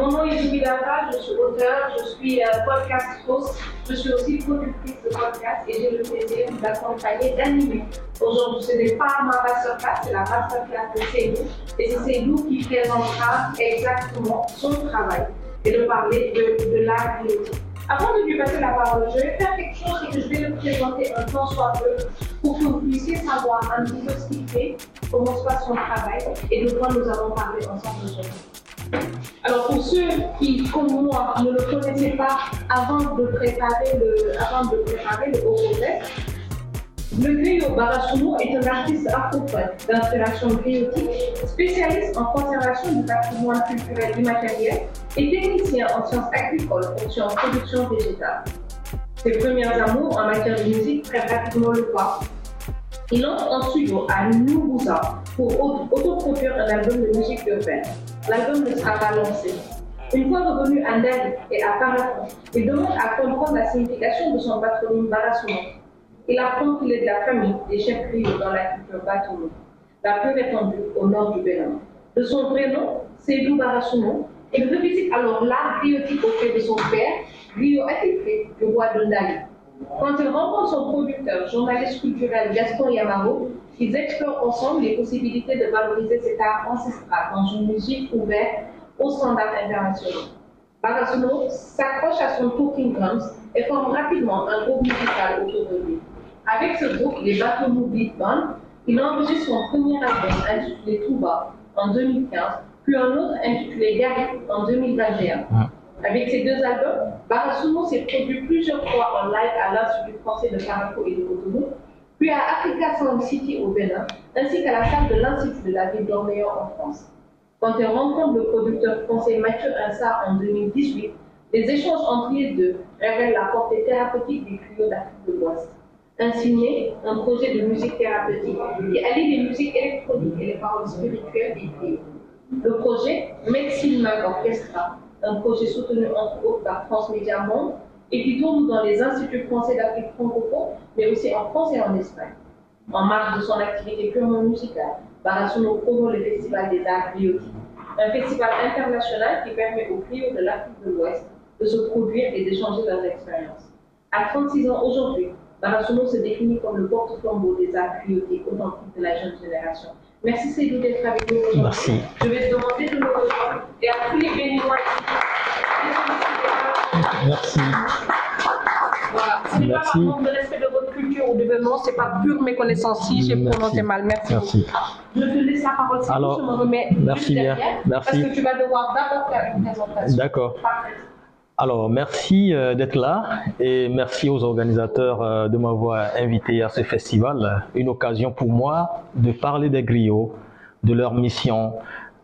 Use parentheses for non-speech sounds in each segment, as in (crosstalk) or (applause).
Mon nom est Julie Data, je suis auteur, je suis euh, podcast host, je suis aussi productrice de podcast et j'ai le plaisir d'accompagner, d'animer. Aujourd'hui, ce n'est pas ma masterclass, c'est la masterclass de Seydou et c'est Seydou qui présentera exactement son travail et de parler de, de l'art Avant de lui passer la parole, je vais faire quelque chose et que je vais le présenter un temps soit peu pour que vous puissiez savoir un petit peu ce qu'il fait, comment se passe son travail et de quoi nous allons parler ensemble aujourd'hui. Alors pour ceux qui, comme moi, ne le connaissaient pas avant de préparer le, avant de préparer le haut le griot Barasumo est un artiste afrophone d'inspiration griotique, spécialiste en conservation du patrimoine culturel immatériel et technicien en sciences agricoles et en production végétale. Ses premiers amours en matière de musique prennent rapidement le pas. Il entre en studio à Nubuza pour autoproduire un album de musique urbaine l'album ne sera pas lancé. Une fois revenu à Ndali et à Paraton, il demande à comprendre la signification de son patronyme Barasoumo. Il apprend qu'il est de la famille des chefs griots dans la culture Batoumou, la plus répandue au nord du Bénin. De son vrai nom, Seydou Barasoumo, il revisite alors l'art griotique auprès de son père, griot attitré du roi de Ndali. Quand il rencontre son producteur, journaliste culturel Gaston Yamaro, ils explorent ensemble les possibilités de valoriser cet art ancestral dans une musique ouverte aux standards internationaux. Barasuno s'accroche à son Talking Drums et forme rapidement un groupe musical autour de lui. Avec ce groupe, les Bateau Beat Band, il enregistre son premier album intitulé Touba en 2015, puis un autre intitulé Gary en 2021. Avec ces deux albums, Barasuno s'est produit plusieurs fois en live à l'Institut français de Caraco et de Cotonou, puis à Africa Sound City au Bénin, ainsi qu'à la salle de l'Institut de la ville d'Orléans en France. Quand elle rencontre le producteur français Mathieu Insard en 2018, les échanges entre les deux révèlent la portée thérapeutique des criots d'Afrique de l'Ouest. Insigné, un projet de musique thérapeutique qui allie les musiques électroniques et les paroles spirituelles des criots. Le projet Medicine Mag Orchestra, un projet soutenu entre autres par France Média Monde, et qui tourne dans les instituts français d'Afrique francophone, mais aussi en France et en Espagne. En marge de son activité purement musicale, Barasuno promeut le Festival des Arts Biotiques, un festival international qui permet aux clients de l'Afrique de l'Ouest de se produire et d'échanger leurs expériences. À 36 ans aujourd'hui, Barasuno se définit comme le porte-flambeau des arts criotiques authentiques de la jeune génération. Merci Cédou d'être avec nous aujourd'hui. Merci. Je vais te demander de nous rejoindre et à tous les béninois Merci. Voilà. Ce n'est pas par manque de respect de votre culture ou d'événement, ce n'est pas pure méconnaissance si j'ai prononcé mal. Merci. Merci. Je te laisse la parole si Alors, je me remets merci bien. Merci. Parce que tu vas devoir d'abord faire une présentation. D'accord. Alors, merci euh, d'être là et merci aux organisateurs euh, de m'avoir invité à ce festival. Une occasion pour moi de parler des griots, de leur mission,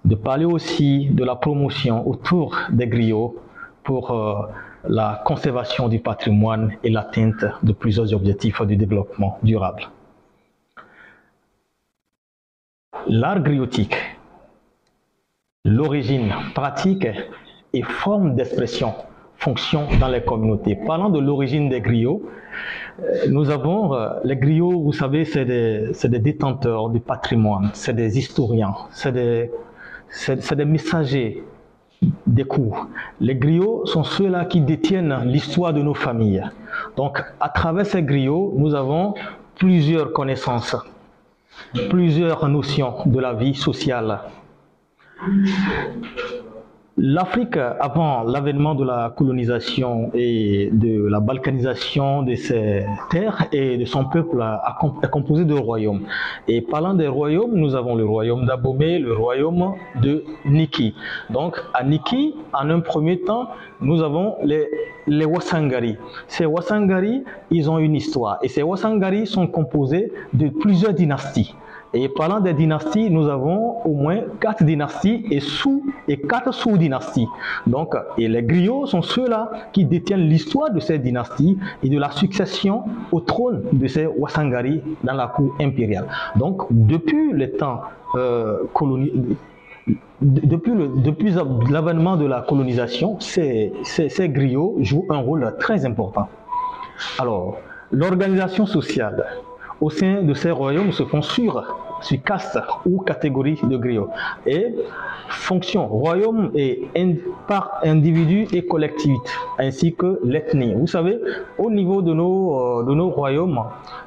de parler aussi de la promotion autour des griots pour euh, la conservation du patrimoine et l'atteinte de plusieurs objectifs du développement durable. L'art griotique, l'origine pratique et forme d'expression fonction dans les communautés. Parlant de l'origine des griots, euh, nous avons euh, les griots, vous savez, c'est des, détenteurs du patrimoine, c'est des historiens, c'est des messagers des cours. Les griots sont ceux-là qui détiennent l'histoire de nos familles. Donc, à travers ces griots, nous avons plusieurs connaissances, plusieurs notions de la vie sociale. L'Afrique, avant l'avènement de la colonisation et de la balkanisation de ses terres et de son peuple, est composée de royaumes. Et parlant des royaumes, nous avons le royaume d'Abomey, le royaume de Niki. Donc, à Niki, en un premier temps, nous avons les, les Wasangari. Ces Wasangari, ils ont une histoire. Et ces Wasangari sont composés de plusieurs dynasties. Et parlant des dynasties, nous avons au moins quatre dynasties et sous et quatre sous-dynasties. Donc, et les griots sont ceux-là qui détiennent l'histoire de ces dynasties et de la succession au trône de ces Wasangari dans la cour impériale. Donc, depuis les temps euh, coloni- de- depuis depuis l'avènement de la colonisation, ces, ces, ces griots jouent un rôle très important. Alors, l'organisation sociale au sein de ces royaumes se font sur sur caste ou catégorie de griot. Et fonction, royaume et par individu et collectivité, ainsi que l'ethnie. Vous savez, au niveau de nos, euh, de nos royaumes,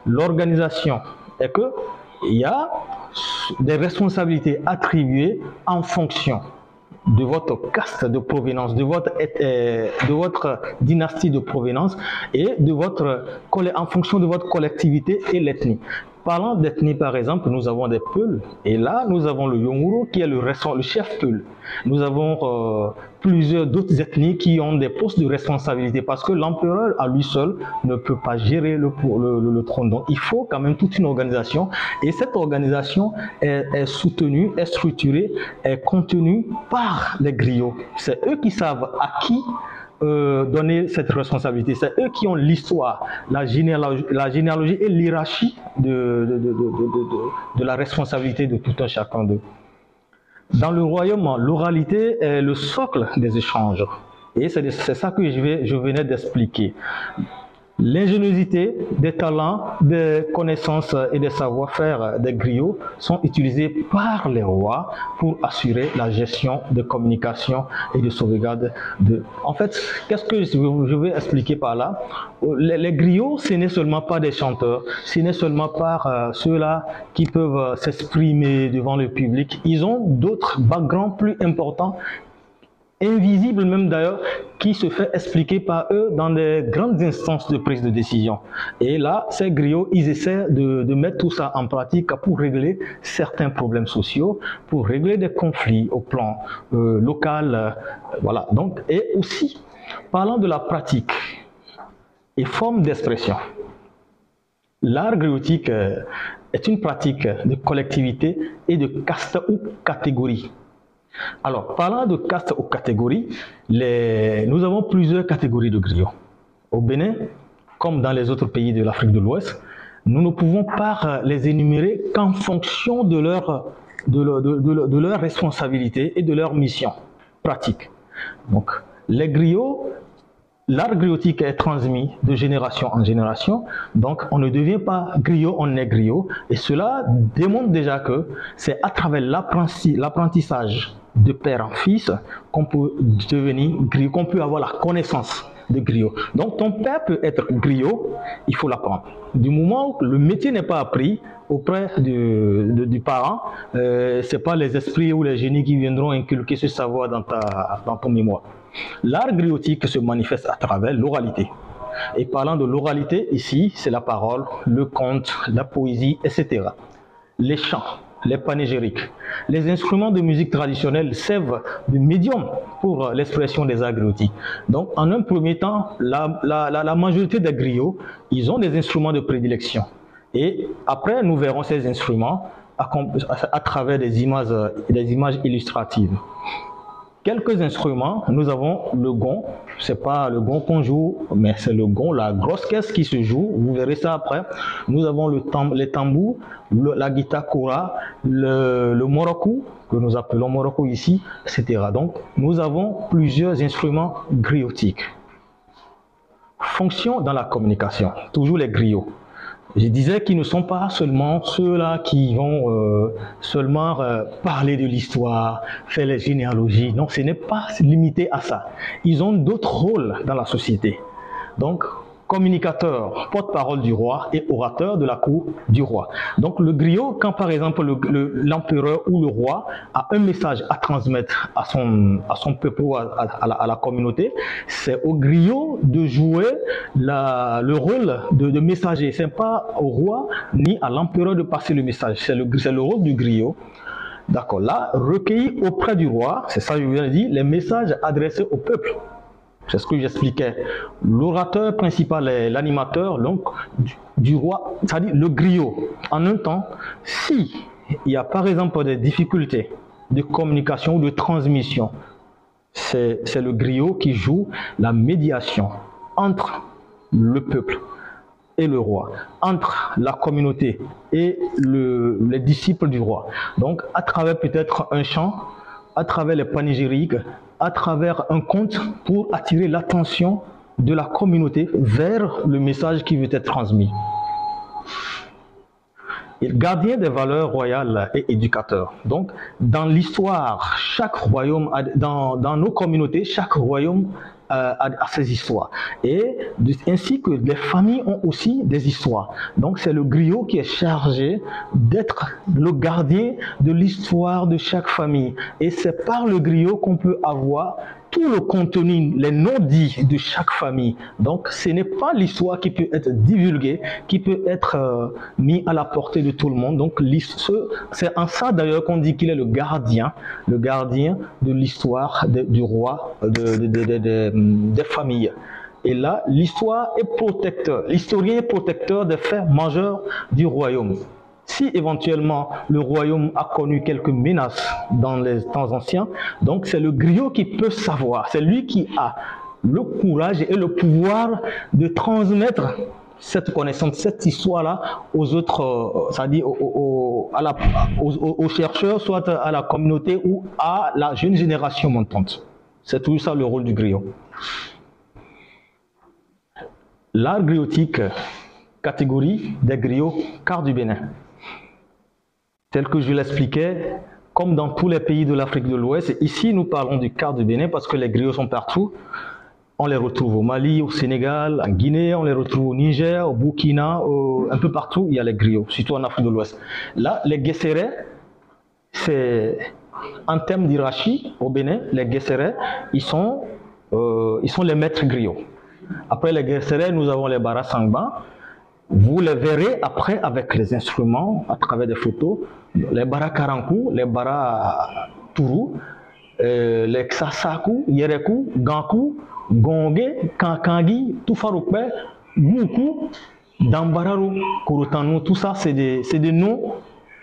l'organisation est que il y a des responsabilités attribuées en fonction de votre caste de provenance, de votre, euh, de votre dynastie de provenance et de votre, en fonction de votre collectivité et l'ethnie. Parlant d'ethnie, par exemple, nous avons des Peuls. Et là, nous avons le Yonguro qui est le, chef Peul. Nous avons euh, plusieurs d'autres ethnies qui ont des postes de responsabilité parce que l'empereur à lui seul ne peut pas gérer le, trône. Donc, il faut quand même toute une organisation. Et cette organisation est soutenue, est structurée, est contenue par les griots. C'est eux qui savent à qui euh, donner cette responsabilité. C'est eux qui ont l'histoire, la généalogie, la généalogie et l'hierarchie de, de, de, de, la responsabilité de tout un chacun d'eux. Dans le royaume, l'oralité est le socle des échanges. Et c'est ça que je, je venais d'expliquer. L'ingéniosité des talents, des connaissances et des savoir-faire des griots sont utilisés par les rois pour assurer la gestion de communication et de sauvegarde de... En fait, qu'est-ce que je vais expliquer par là? Les, griots, ce n'est seulement pas des chanteurs, ce n'est seulement pas euh, ceux-là qui peuvent s'exprimer devant le public. Ils ont d'autres backgrounds plus importants invisible même d'ailleurs, qui se fait expliquer par eux dans des grandes instances de prise de décision. Et là, ces griots, ils essaient de, de, mettre tout ça en pratique pour régler certains problèmes sociaux, pour régler des conflits au plan euh, local, euh, voilà. Donc, et aussi, parlant de la pratique et forme d'expression, l'art griotique euh, est une pratique de collectivité et de caste ou catégorie alors, parlant de caste ou catégories, nous avons plusieurs catégories de griots. Au Bénin, comme dans les autres pays de l'Afrique de l'Ouest, nous ne pouvons pas les énumérer qu'en fonction de leur, de, leur responsabilité et de leur mission pratique. Donc, les griots l'art griotique est transmis de génération en génération, donc on ne devient pas griot, on est griot, et cela démontre déjà que c'est à travers l'apprentissage de père en fils qu'on peut devenir griot, qu'on peut avoir la connaissance de griot. Donc ton père peut être griot, il faut l'apprendre. Du moment où le métier n'est pas appris auprès du, du parent, euh, c'est pas les esprits ou les génies qui viendront inculquer ce savoir dans, ta, dans ton mémoire. L'art griotique se manifeste à travers l'oralité. Et parlant de l'oralité, ici, c'est la parole, le conte, la poésie, etc. Les chants, les panégyriques. Les instruments de musique traditionnelle servent de médium pour l'expression des agriotiques. Donc, en un premier temps, la, majorité des griots, ils ont des instruments de prédilection. Et après, nous verrons ces instruments à, travers des images, des images illustratives quelques instruments. Nous avons le gong. C'est pas le gong qu'on joue, mais c'est le gong, la grosse caisse qui se joue. Vous verrez ça après. Nous avons le les tambours, la guitare kora, le, le moroku, que nous appelons moroku ici, etc. Donc, nous avons plusieurs instruments griotiques. Fonction dans la communication. Toujours les griots. Je disais qu'ils ne sont pas seulement ceux-là qui vont euh, seulement euh, parler de l'histoire, faire les généalogies. Non, ce n'est pas limité à ça. Ils ont d'autres rôles dans la société. Donc, communicateur, porte-parole du roi et orateur de la cour du roi. Donc le griot, quand par exemple l'empereur ou le roi a un message à transmettre à son, peuple ou à, la, communauté, c'est au griot de jouer le rôle de, de messager. C'est pas au roi ni à l'empereur de passer le message. C'est le, le rôle du griot. D'accord. Là, recueilli auprès du roi, c'est ça que je viens de dire, les messages adressés au peuple. C'est ce que j'expliquais. L'orateur principal est l'animateur donc du, roi, c'est-à-dire le griot. En un temps, si il y a par exemple des difficultés de communication ou de transmission, c'est le griot qui joue la médiation entre le peuple et le roi, entre la communauté et les disciples du roi. Donc, à travers peut-être un chant, à travers les panégyriques, à travers un conte pour attirer l'attention de la communauté vers le message qui veut être transmis. gardien des valeurs royales et éducateur. Donc, dans l'histoire, chaque royaume, dans, dans nos communautés, chaque royaume euh, à, ses histoires. Et ainsi que les familles ont aussi des histoires. Donc c'est le griot qui est chargé d'être le gardien de l'histoire de chaque famille. Et c'est par le griot qu'on peut avoir tout le contenu, les noms dits de chaque famille. Donc, ce n'est pas l'histoire qui peut être divulguée, qui peut être euh, mis à la portée de tout le monde. Donc, c'est en ça d'ailleurs qu'on dit qu'il est le gardien, le gardien de l'histoire du roi, de, des familles. Et là, l'histoire est protecteur. L'historien est protecteur des faits majeurs du royaume. Si éventuellement le royaume a connu quelques menaces dans les temps anciens, donc c'est le griot qui peut savoir, c'est lui qui a le courage et le pouvoir de transmettre cette connaissance, cette histoire-là aux autres, c'est-à-dire aux, aux, chercheurs, soit à la communauté ou à la jeune génération montante. C'est tout ça le rôle du griot. L'art griotique, catégorie des griots quart du Bénin. Tel que je l'expliquais, comme dans tous les pays de l'Afrique de l'Ouest, ici nous parlons du quart du Bénin parce que les griots sont partout. On les retrouve au Mali, au Sénégal, en Guinée, on les retrouve au Niger, au Burkina, un peu partout, il y a les griots, surtout en Afrique de l'Ouest. Là, les guesserets, c'est en termes d'hierarchie au Bénin, les guesserets, ils sont, euh, ils sont les maîtres griots. Après les guesserets, nous avons les barasangba. Vous les verrez après avec les instruments, à travers des photos les bara karanku, les bara turu, euh, les xasaku, yereku, ganku, gonge, kankangi, tufarukpe, muku, dambararu, kurutanu, tout ça c'est des, noms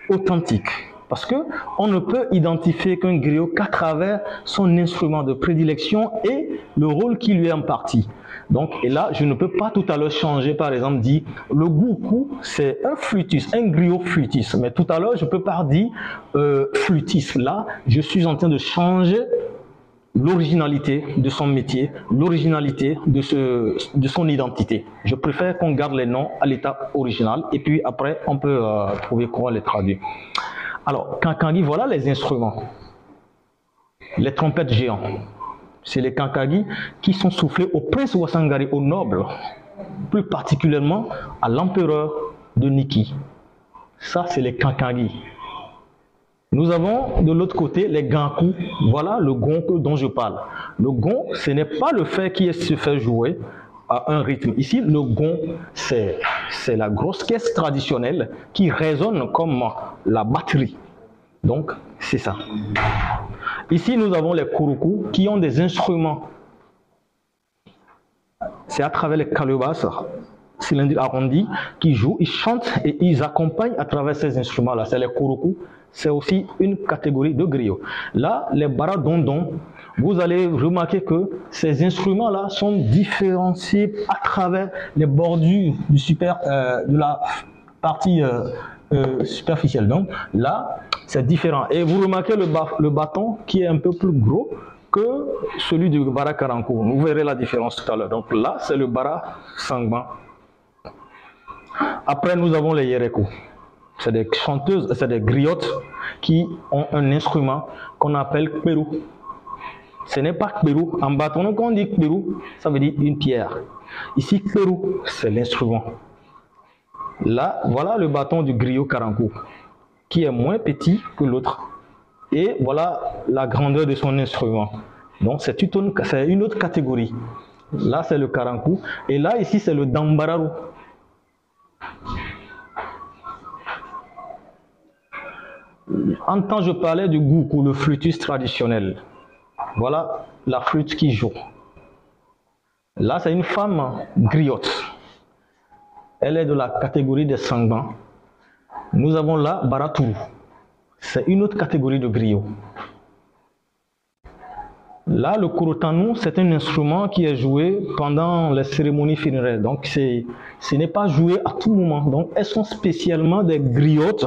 authentiques. Parce que on ne peut identifier qu'un griot qu'à travers son instrument de prédilection et le rôle qui lui est imparti. Donc, et là, je ne peux pas tout à l'heure changer, par exemple, dire le goukou, c'est un flûtiste, un griot flûtiste. Mais tout à l'heure, je peux pas dire euh. Là, je suis en train de changer l'originalité de son métier, l'originalité de, son identité. Je préfère qu'on garde les noms à l'état original et puis après, on peut euh, trouver quoi les traduire. Alors, dit voilà les instruments, les trompettes géantes, c'est les kankagi qui sont soufflés au prince Wasangari, au noble, plus particulièrement à l'empereur de Niki. Ça, c'est les kankagi. Nous avons de l'autre côté les ganku. Voilà le gong dont je parle. Le gong, ce n'est pas le fait qui se fait jouer à un rythme. Ici, le gong, c'est la grosse caisse traditionnelle qui résonne comme la batterie. Donc, c'est ça. Ici, nous avons les kuruku qui ont des instruments. C'est à travers les calebasses cylindriques arrondis qui jouent, ils chantent et ils accompagnent à travers ces instruments-là. C'est les kuruku. C'est aussi une catégorie de griots. Là, les baradondons, vous allez remarquer que ces instruments-là sont différenciés à travers les bordures du super, euh, de la partie euh, euh, superficielle. Donc là, c'est différent. Et vous remarquez le, bâton qui est un peu plus gros que celui du bara karankou. Vous verrez la différence tout à l'heure. Donc là, c'est le bara sangban. Après, nous avons les yerekou. C'est des chanteuses, c'est des griottes qui ont un instrument qu'on appelle kperou. Ce n'est pas kperou. En bâton, quand on dit kperou, ça veut dire une pierre. Ici, kperou, c'est l'instrument. Là, voilà le bâton du griot karankou qui est moins petit que l'autre. Et voilà la grandeur de son instrument. Donc c'est une, autre catégorie. Là c'est le karankou. Et là ici c'est le dambararu. En temps je parlais du goukou, le flûtiste traditionnel. Voilà la flûte qui joue. Là c'est une femme griotte. Elle est de la catégorie des sangbans. Nous avons là Baratou. C'est une autre catégorie de griot. Là, le kurotanou, c'est un instrument qui est joué pendant les cérémonies funéraires. Donc, ce n'est pas joué à tout moment. Donc, elles sont spécialement des griottes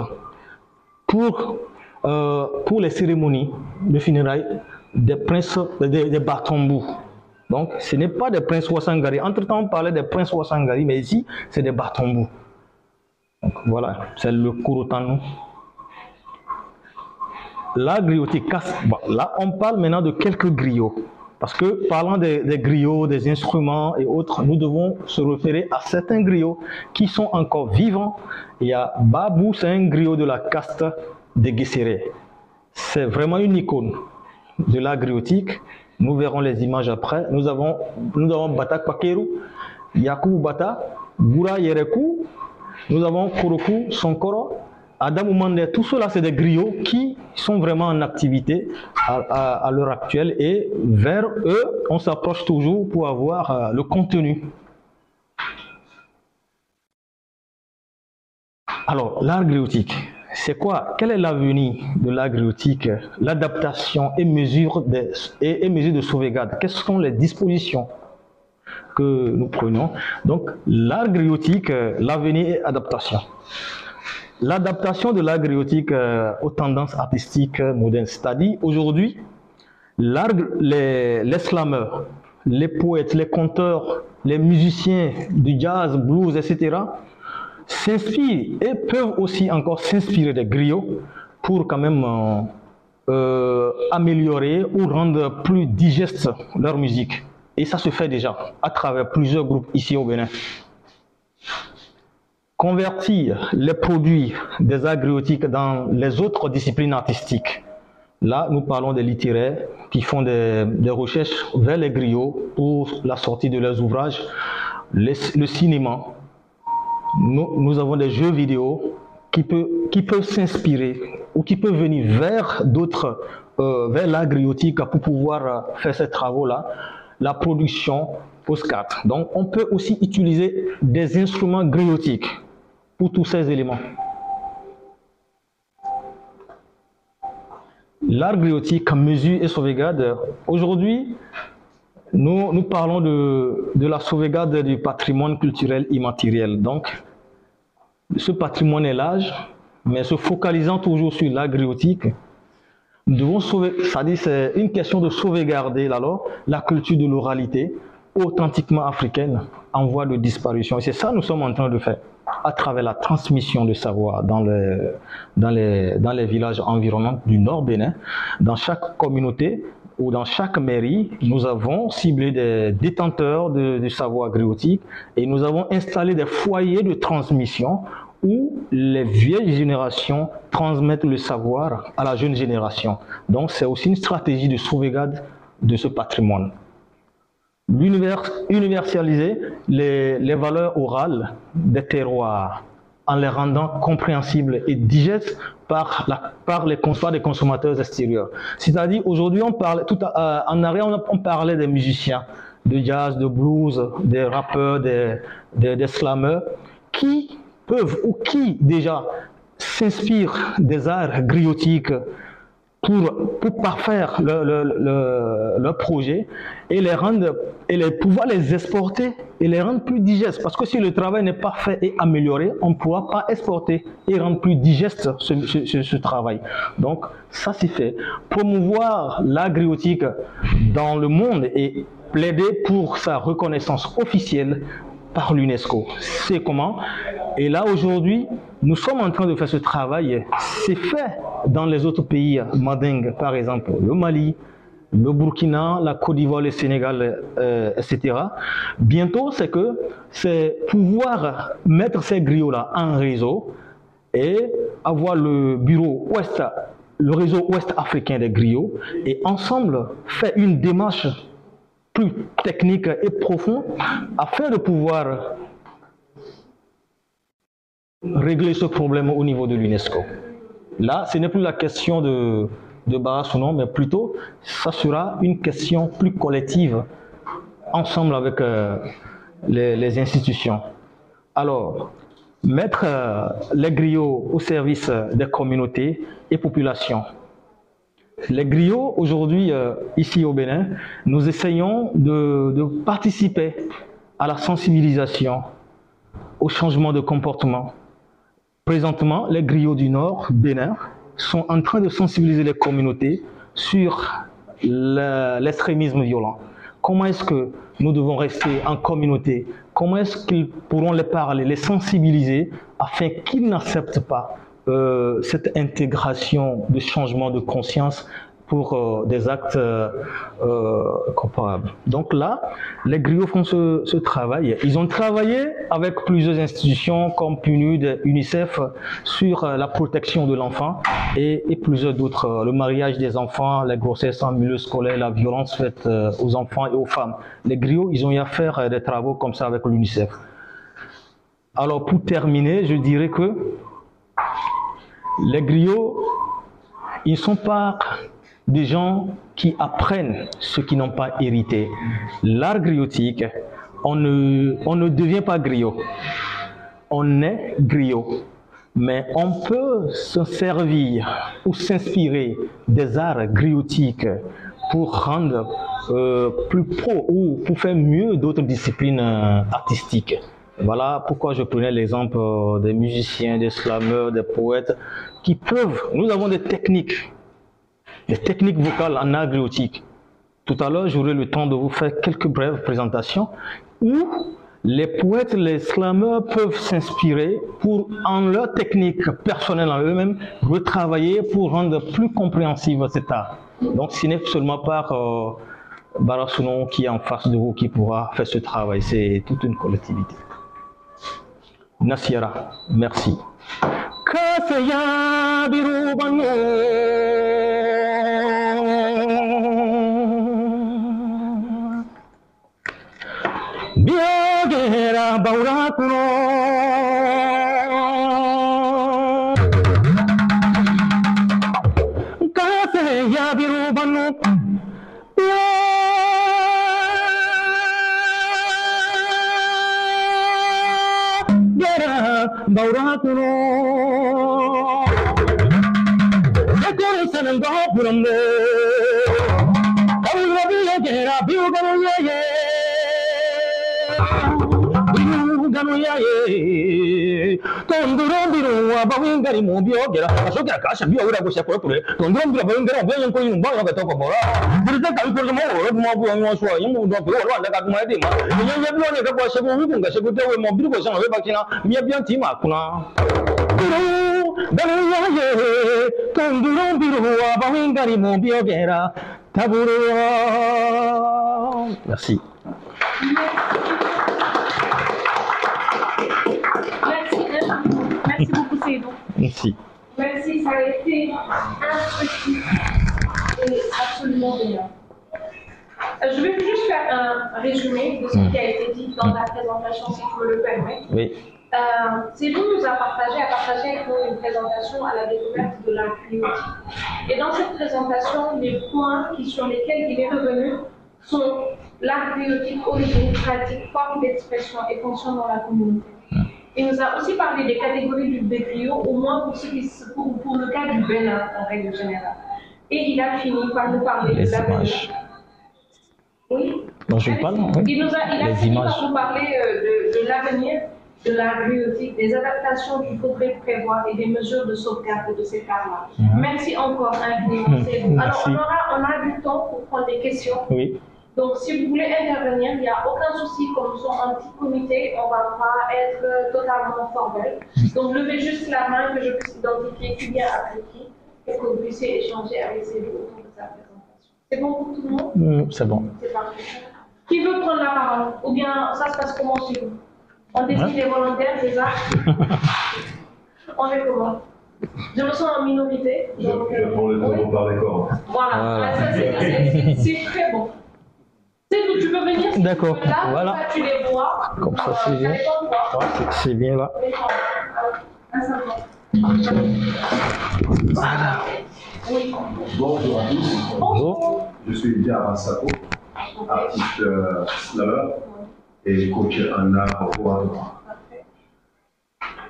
pour, euh, pour les cérémonies de funérailles des princes, des, des. Donc, ce n'est pas des princes Wasangari. Entre-temps, on parlait des princes Wasangari, mais ici, c'est des batombous. Donc voilà, c'est le nous. La griotique, là on parle maintenant de quelques griots. Parce que parlant des, griots, des instruments et autres, nous devons se référer à certains griots qui sont encore vivants. Il y a Babou, c'est un griot de la caste des Guesséré. C'est vraiment une icône de la griotique. Nous verrons les images après. Nous avons, nous avons Bata Kwakeru, Yakou Bata, Bura Yereku, nous avons Koroku Sonkoro, Adam Oumande, tout cela, c'est des griots qui sont vraiment en activité à, l'heure actuelle et vers eux, on s'approche toujours pour avoir euh, le contenu. Alors, l'art griotique, c'est quoi? Quel est l'avenir de l'art griotique L'adaptation et mesure, et, et mesure de sauvegarde. Quelles sont les dispositions que nous prenons Donc, l'art griotique, euh, l'avenir et adaptation. L'adaptation de l'agriotique euh, aux tendances artistiques modernes, c'est-à-dire aujourd'hui, les, les slameurs, les poètes, les conteurs, les musiciens du jazz, blues, etc., s'inspirent et peuvent aussi encore s'inspirer des griots pour quand même euh, euh, améliorer ou rendre plus digeste leur musique. Et ça se fait déjà à travers plusieurs groupes ici au Bénin convertir les produits des agriotiques dans les autres disciplines artistiques. Là, nous parlons des littéraires qui font des, recherches vers les griots pour la sortie de leurs ouvrages, le cinéma. Nous, avons des jeux vidéo qui, peuvent s'inspirer ou qui peuvent venir vers d'autres, euh, vers l'agriotique pour pouvoir faire ces travaux-là. La production post-4. Donc, on peut aussi utiliser des instruments griotiques pour tous ces éléments. L'art griotique, mesure et sauvegarde. Aujourd'hui, nous, nous parlons de, de, la sauvegarde du patrimoine culturel immatériel. Donc, ce patrimoine est large, mais se focalisant toujours sur l'art griotique, devons sauver, c'est-à-dire c'est une question de sauvegarder alors la culture de l'oralité authentiquement africaine en voie de disparition. Et c'est ça que nous sommes en train de faire à travers la transmission de savoir dans les villages environnants du Nord Bénin. Dans chaque communauté ou dans chaque mairie, nous avons ciblé des détenteurs de, de savoir griotique et nous avons installé des foyers de transmission où les vieilles générations transmettent le savoir à la jeune génération. Donc c'est aussi une stratégie de sauvegarde de ce patrimoine universaliser les, les, valeurs orales des terroirs en les rendant compréhensibles et digestes par, la, par les consommateurs extérieurs. C'est-à-dire, aujourd'hui, on parle, tout euh, en arrière, on, parlait des musiciens de jazz, de blues, des rappeurs, des, des, des qui peuvent ou qui déjà s'inspirent des arts griotiques pour, pour parfaire le, le, le, projet et les rendre et les, pouvoir les exporter et les rendre plus digestes. Parce que si le travail n'est pas fait et amélioré, on ne pourra pas exporter et rendre plus digeste ce, ce, ce travail. Donc ça c'est fait. Promouvoir l'agriotique dans le monde et plaider pour sa reconnaissance officielle par l'UNESCO. C'est comment? Et là aujourd'hui, nous sommes en train de faire ce travail. C'est fait dans les autres pays mandingues, par exemple le Mali, le Burkina, la Côte d'Ivoire, le Sénégal, euh, etc. Bientôt, c'est que c'est pouvoir mettre ces griots-là en réseau et avoir le bureau ouest, le réseau ouest africain des griots et ensemble faire une démarche plus technique et profonde afin de pouvoir régler ce problème au niveau de l'UNESCO. Là, ce n'est plus la question de, de Barras ou non, mais plutôt, ça sera une question plus collective, ensemble avec euh, les, institutions. Alors, mettre euh, les griots au service des communautés et populations. Les griots, aujourd'hui, euh, ici au Bénin, nous essayons de, de participer à la sensibilisation, au changement de comportement, Présentement, les griots du Nord, Bénin, sont en train de sensibiliser les communautés sur l'extrémisme violent. Comment est-ce que nous devons rester en communauté? Comment est-ce qu'ils pourront les parler, les sensibiliser afin qu'ils n'acceptent pas euh, cette intégration de changement de conscience pour euh, des actes euh, comparables. Donc là, les griots font ce, travail. Ils ont travaillé avec plusieurs institutions comme PNUD, UNICEF sur la protection de l'enfant et, plusieurs d'autres. Le mariage des enfants, les grossesses en milieu scolaire, la violence faite aux enfants et aux femmes. Les griots, ils ont eu à faire des travaux comme ça avec l'UNICEF. Alors pour terminer, je dirais que les griots, ils ne sont pas des gens qui apprennent ce qu'ils n'ont pas hérité. L'art griotique, on ne, on ne devient pas griot. On est griot. Mais on peut se servir ou s'inspirer des arts griotiques pour rendre euh, plus pro ou pour faire mieux d'autres disciplines euh, artistiques. Voilà pourquoi je prenais l'exemple euh, des musiciens, des slameurs, des poètes qui peuvent. Nous avons des techniques, des techniques vocales en agriotique. Tout à l'heure, j'aurai le temps de vous faire quelques brèves présentations où les poètes, les slameurs peuvent s'inspirer pour, en leur technique personnelle en eux-mêmes, retravailler pour rendre plus compréhensible cet art. Donc, ce n'est seulement par euh, qui est en face de vous qui pourra faire ce travail, c'est toute une collectivité. Nasiara, merci. خافيا بروبا بيوغيرا بوراكنو ಬೌರಾತುರೋ గల్లే కవుల బియ్యరా బియ్య గనుయే tondurondiro abawingari mubyogera asoke akasha byobura gusha kurekure tondurondiro abawingari abyenye ko yumba yagatoko bora birite kabikorwa mu oro mu bwo nyoswa yimu ndo bwo oro anda katuma edima. Nyenye byone ka kwashe ku bikunga shekutewe mu biri ko sama be bakina mye byantima kuna. Merci. Merci, merci beaucoup. Merci. Merci, ça a été instructif et absolument brillant. Euh, Je vais juste faire un résumé de ce qui a été dit dans ta présentation, si tu me le permets. Oui. Euh, Céline nous a partagé, a partagé avec nous une présentation à la découverte de la cryotique. Et dans cette présentation, les points qui, sur lesquels il est revenu sont cryotique, origine, pratique, forme d'expression et fonction dans la communauté. Il nous a aussi parlé des catégories du Bétrio, au moins pour, ceux qui, se- pour, pour le cas du Bénin en règle générale. Et il a fini par nous parler Les de l'avenir. images. Oui. Dont je parle, oui. Il, nous a, il a fini images. par nous parler euh, de, de l'avenir de la biotique, des adaptations qu'il faudrait prévoir et des mesures de sauvegarde de ces cas-là. Mhm. Merci encore c'est vous. Alors, on, aura, on a du temps pour prendre des questions. Oui. Donc, si vous voulez intervenir, il n'y a aucun souci. Comme nous sommes un petit comité, on ne va pas être euh, totalement formel. Donc, levez juste la main que je puisse identifier qui vient après qui et que vous puissiez échanger avec ces deux autour de sa présentation. C'est bon pour tout le monde? Mm, C'est bon. c'est parfait. Qui veut prendre la parole? Ou bien ça se passe comment chez vous? On décide les volontaires, c'est ça (laughs) On fait comment? Je me sens en minorité. Je donc, je euh, prends le temps oui. pour parler corps. Voilà, Voilà. Ça, c'est- très bon. Tu peux venir. si D'accord, tu veux, Là, voilà. comme ça, tu les vois. Comme ça, Euh, c'est bien. Ouais, c'est- bien là. Oui. Bonjour à tous, Bonjour. je suis Lydia Aransako, artiste euh, slammer et coach en art oratoire.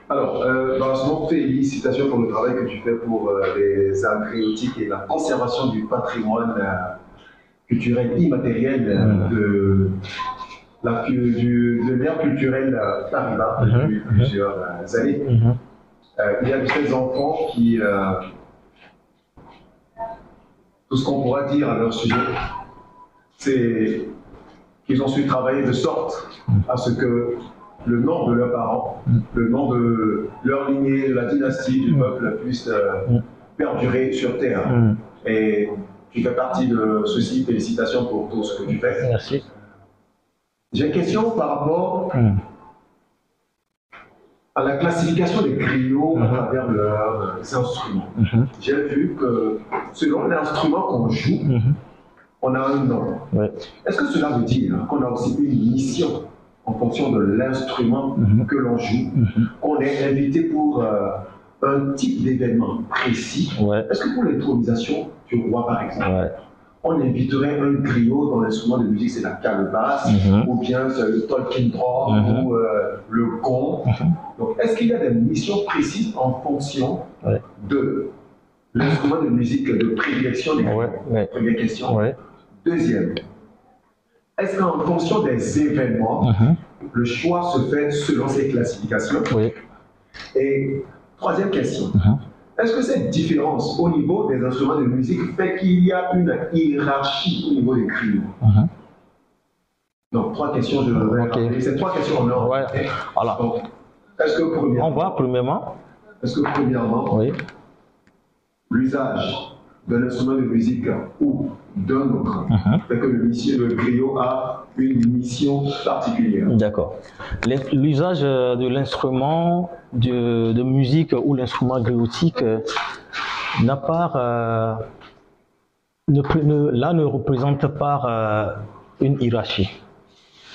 Alors, euh, dans ce moment, félicitations pour le travail que tu fais pour euh, les arts et la conservation du patrimoine euh, culturel immatériel euh, Mhm. de du, l'ère culturelle euh, Tariba Mhm, depuis mhm. plusieurs euh, années. Mhm. Euh, il y a de ces enfants qui. euh, tout ce qu'on pourra dire à leur sujet, c'est qu'ils ont su travailler de sorte à ce que le nom de leurs parents, le nom de leur lignée, de la dynastie du peuple puisse euh, perdurer sur terre. Mm. Et tu fais partie de ceci. Félicitations pour tout ce que tu fais. Merci. J'ai une question par rapport Mm. à la classification des griots à Mhm. travers leurs instruments. Mhm. J'ai vu que selon l'instrument qu'on joue, Mhm. On a un nom. Est-ce que cela veut dire qu'on a aussi une mission en fonction de l'instrument Mhm. que l'on joue, Mhm. qu'on est invité pour euh, un type d'événement précis? Ouais. Est-ce que pour l'intronisation du roi, par exemple, Ouais. on inviterait un griot dont l'instrument de musique c'est la calebasse, Mhm. ou bien c'est le Tolkien drum, Mhm. ou euh, le gong Mhm. Donc, est-ce qu'il y a des missions précises en fonction Ouais. de l'instrument de musique de prédilection des Ouais. Ouais. Première question. Ouais. Deuxième, est-ce qu'en fonction des événements, Mhm. le choix se fait selon ces classifications? Oui. Et troisième question, Mhm. est-ce que cette différence au niveau des instruments de musique fait qu'il y a une hiérarchie au niveau des Mhm. Donc, trois questions, je vais Ok. rappeler. C'est trois questions en ordre. Ouais. Alors, Donc, est-ce que, on premièrement, voit premièrement, est-ce que premièrement, oui, l'usage d'un instrument de musique ou d'un autre Mhm. fait que le, griot a une mission particulière d'accord. L'usage euh, de l'instrument de, de musique ou l'instrument griotique euh, n'a pas, euh, ne, là ne représente pas euh, une hiérarchie.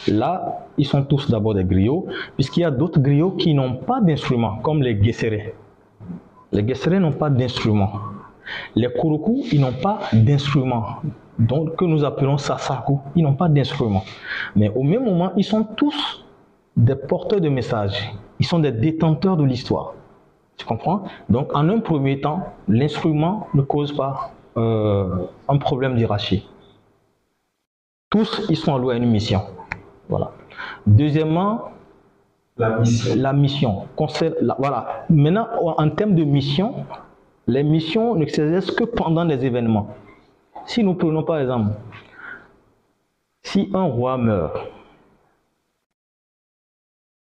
Là, ils sont tous d'abord des griots, puisqu'il y a d'autres griots qui n'ont pas d'instrument, comme les guesserets. Les guesserets n'ont pas d'instrument. Les kouroukou, ils n'ont pas d'instrument, donc que nous appelons sasaku, ils n'ont pas d'instrument. Mais au même moment, ils sont tous des porteurs de messages. Ils sont des détenteurs de l'histoire. Tu comprends? Donc, en un premier temps, l'instrument ne cause pas euh, un problème d'hierarchie. Tous, ils sont alloués à une mission. Voilà. Deuxièmement, La mission. la mission. concerne- la- voilà. Maintenant, en termes de mission, les missions ne s'exercent que pendant les événements. Si nous prenons par exemple, si un roi meurt,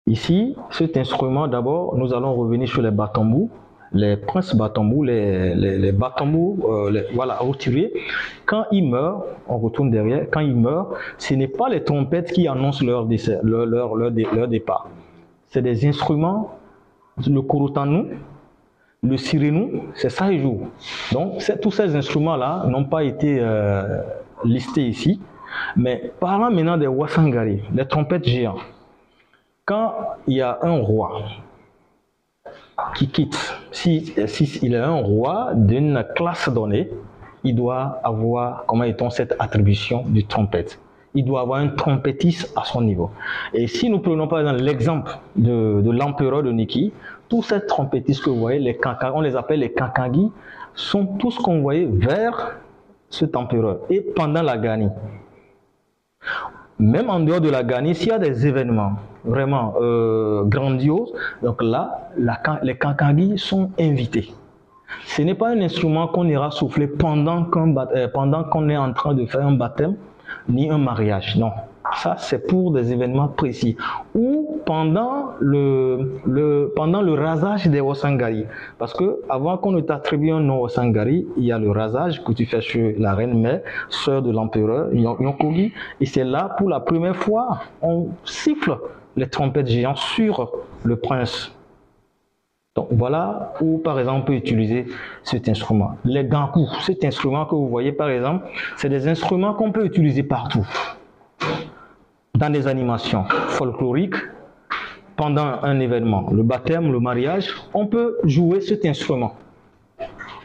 ici, cet instrument, d'abord, nous allons revenir sur les batambous, les princes batambous, les, les, les batambous, euh, voilà, retirés. Quand ils meurent, on retourne derrière, quand ils meurent, ce n'est pas les trompettes qui annoncent leur, décès, leur, leur, leur dé- leur départ c'est des instruments, le korotanou, le sirenou, c'est ça ils jouent. Donc tous ces instruments-là n'ont pas été euh, listés ici. Mais parlant maintenant des wasangari, les trompettes géants, quand il y a un roi qui quitte, si, si il est un roi d'une classe donnée, il doit avoir, comment est-on, cette attribution du trompette. Il doit avoir un trompettiste à son niveau. Et si nous prenons par exemple l'exemple de, de l'empereur de Niki, tous ces trompettistes que vous voyez, les on les appelle les kankagi, sont tous convoyés vers cet empereur et pendant la Ghani. Même en dehors de la Ghani, s'il y a des événements vraiment euh, grandioses, donc là, les kankagi sont invités. Ce n'est pas un instrument qu'on ira souffler euh, pendant qu'on est en train de faire un baptême ni un mariage. Non. Ça, c'est pour des événements précis. Ou pendant le, pendant le rasage des Wasangari. Parce que avant qu'on ne t'attribue un nom Wasangari, il y a le rasage que tu fais sur la reine mère, sœur de l'empereur Yon- Yonkogi. Et c'est là, pour la première fois, on siffle les trompettes géantes sur le prince. Donc voilà où par exemple on peut utiliser cet instrument. Les gankou, cet instrument que vous voyez par exemple, c'est des instruments qu'on peut utiliser partout. Dans des animations folkloriques, pendant un événement, le baptême, le mariage, on peut jouer cet instrument.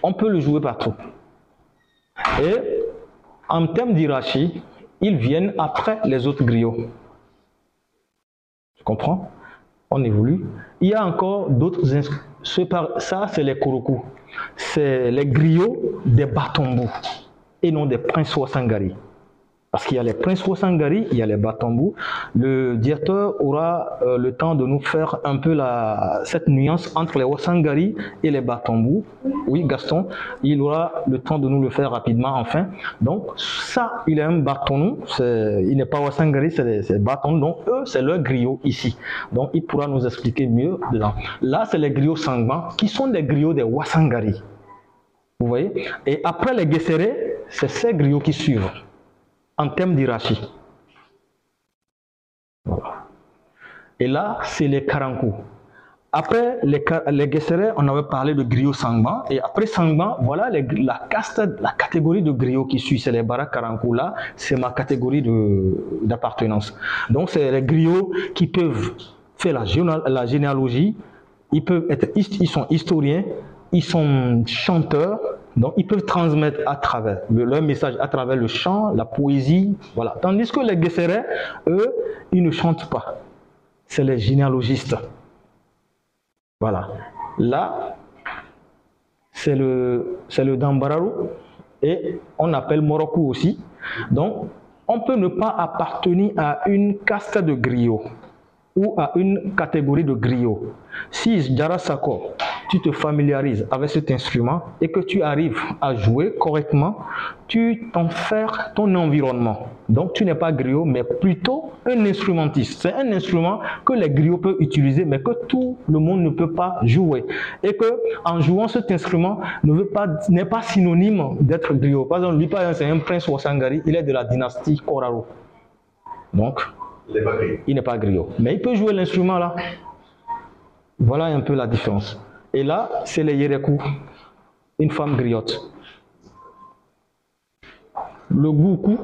On peut le jouer partout. Et en termes d'hierarchie, ils viennent après les autres griots. Tu comprends? On évolue. Il y a encore d'autres instruments. Ça, c'est les kouroukou. C'est les griots des batombous et non des princes Wasangari. Parce qu'il y a les princes Sangari, il y a les Batambou. Le directeur aura euh, le temps de nous faire un peu la, cette nuance entre les Wasangari et les Batambou. Oui, Gaston, il aura le temps de nous le faire rapidement enfin. Donc, ça, il est un bâton. Il n'est pas Wasangari, c'est des bâtons. Donc, eux, c'est leur griot ici. Donc, il pourra nous expliquer mieux là. Là, c'est les griots sangbans qui sont des griots des Wasangari. Vous voyez? Et après les Gesseré, c'est ces griots qui suivent en termes d'hierarchie. Et là, c'est les Karankou. Après les, les on avait parlé de griot sangban. Et après sangban, voilà la caste, la catégorie de griot qui suit. C'est les Barak Karankou. Là, c'est ma catégorie d'appartenance. Donc, c'est les griots qui peuvent faire la, la généalogie. Ils, peuvent être, ils sont historiens, ils sont chanteurs, donc, ils peuvent transmettre à travers leur message, à travers le chant, la poésie, voilà. Tandis que les Gesserés, eux, ils ne chantent pas. C'est les généalogistes. Voilà. Là, c'est le, le Dambararu et on appelle Moroku aussi. Donc, on peut ne pas appartenir à une caste de griots ou à une catégorie de griots. Si Jarasako, tu te familiarises avec cet instrument et que tu arrives à jouer correctement, tu t'en fais ton environnement. Donc tu n'es pas griot, mais plutôt un instrumentiste. C'est un instrument que les griots peuvent utiliser, mais que tout le monde ne peut pas jouer. Et que en jouant cet instrument ne n'est pas synonyme d'être griot. Par exemple, lui, c'est un prince Wasangari, il est de la dynastie Koraro. Donc, il n'est pas griot. Mais il peut jouer l'instrument là. Voilà un peu la différence. Et là, c'est le Yerekou, une femme griotte. Le Goukou,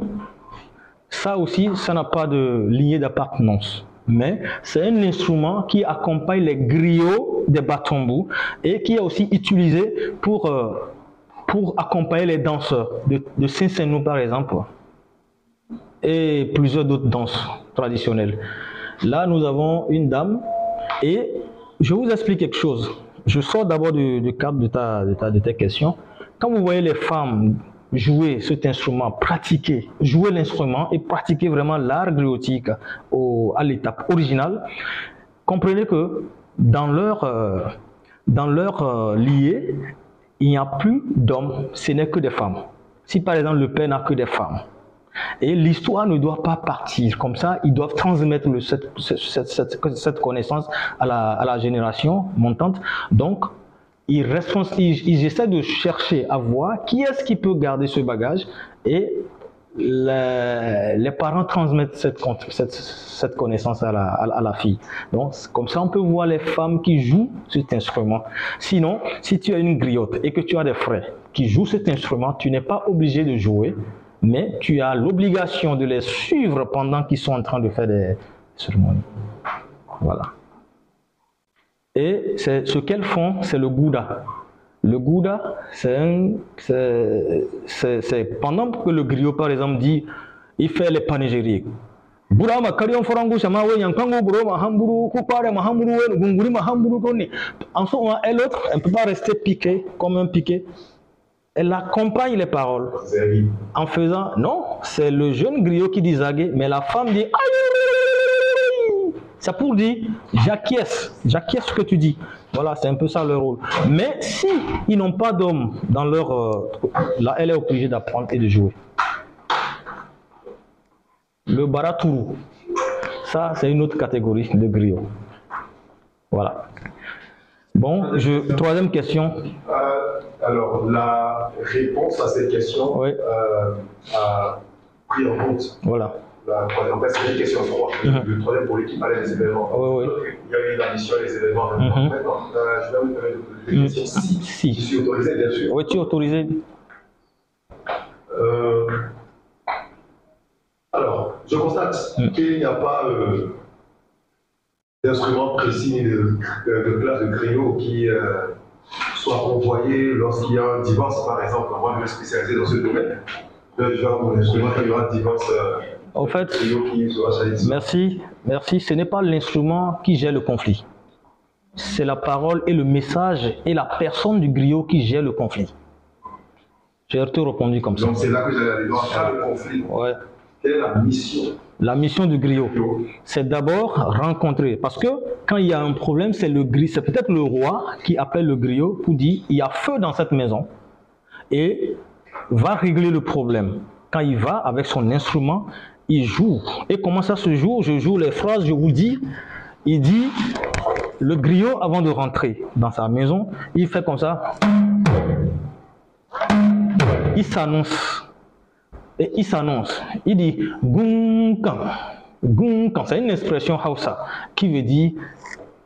ça aussi, ça n'a pas de lignée d'appartenance. Mais c'est un instrument qui accompagne les griots des batombous et qui est aussi utilisé pour, euh, accompagner les danseurs de, de par exemple et plusieurs d'autres danses traditionnelles. Là, nous avons une dame et je vous explique quelque chose. Je sors d'abord du, cadre de ta, de, ta, de tes questions. Quand vous voyez les femmes jouer cet instrument, pratiquer, jouer l'instrument et pratiquer vraiment l'art griotique à l'étape originale, comprenez que dans leur, euh, dans leur euh, lié, il n'y a plus d'hommes, ce n'est que des femmes. Si par exemple le père n'a que des femmes, et l'histoire ne doit pas partir comme ça, ils doivent transmettre cette, connaissance à la, génération montante. Donc, ils, ils, essaient de chercher à voir qui est-ce qui peut garder ce bagage et les, parents transmettent cette, connaissance à la, fille. Donc, comme ça, on peut voir les femmes qui jouent cet instrument. Sinon, si tu as une griotte et que tu as des frères qui jouent cet instrument, tu n'es pas obligé de jouer mais tu as l'obligation de les suivre pendant qu'ils sont en train de faire des cérémonies. Voilà. Et ce qu'elles font, c'est le Gouda. Le Gouda, c'est pendant que le griot, par exemple, dit, il fait les panégyriques. En ce moment, et l'autre, elle peut pas rester piquée comme un piqué elle accompagne les paroles en faisant non, c'est le jeune griot qui dit zagué, mais la femme dit aïe. C'est pour dire j'acquiesce, j'acquiesce ce que tu dis. Voilà, c'est un peu ça leur rôle. Mais si ils n'ont pas d'homme dans leur euh, là, elle est obligée d'apprendre et de jouer. Le baratourou, ça c'est une autre catégorie de griot. Voilà. Bon, je, troisième question. Euh, alors, la réponse à cette question euh, a pris en compte. Voilà. La troisième, c'est une question 3. Mhm. Le troisième pour l'équipe allait les événements. Oui, oui. Il y a eu la mission et les événements. Mm -hmm. Maintenant, euh, je vais vous donner des mhm. questions. Si, si. Je suis autorisé, bien sûr. Oui, tu es autorisé. Euh, alors, je constate mm. qu'il n'y a pas d'instruments précis de, de, de classe de griot qui soit envoyé lorsqu'il y a un divorce, par exemple. Moi, je vais spécialisé dans ce domaine. Genre, mon instrument, il y aura un divorce. Euh, en fait, merci, merci. Ce n'est pas l'instrument qui gère le conflit. C'est la parole et le message et la personne du griot qui gère le conflit. J'ai tout répondu comme ça. Donc c'est là que j'allais aller. Donc, le conflit. Ouais. quelle est la mission La mission du griot, c'est d'abord rencontrer. Parce que quand il y a un problème, c'est le griot, c'est peut-être le roi qui appelle le griot pour dire il y a feu dans cette maison et va régler le problème. Quand il va avec son instrument, il joue. Et comment ça se joue? Je joue les phrases, je vous dis. Il dit, le griot, avant de rentrer dans sa maison, il fait comme ça. Il s'annonce. Et il s'annonce. Il dit, Gunkan. Gunkan, c'est une expression Hausa qui veut dire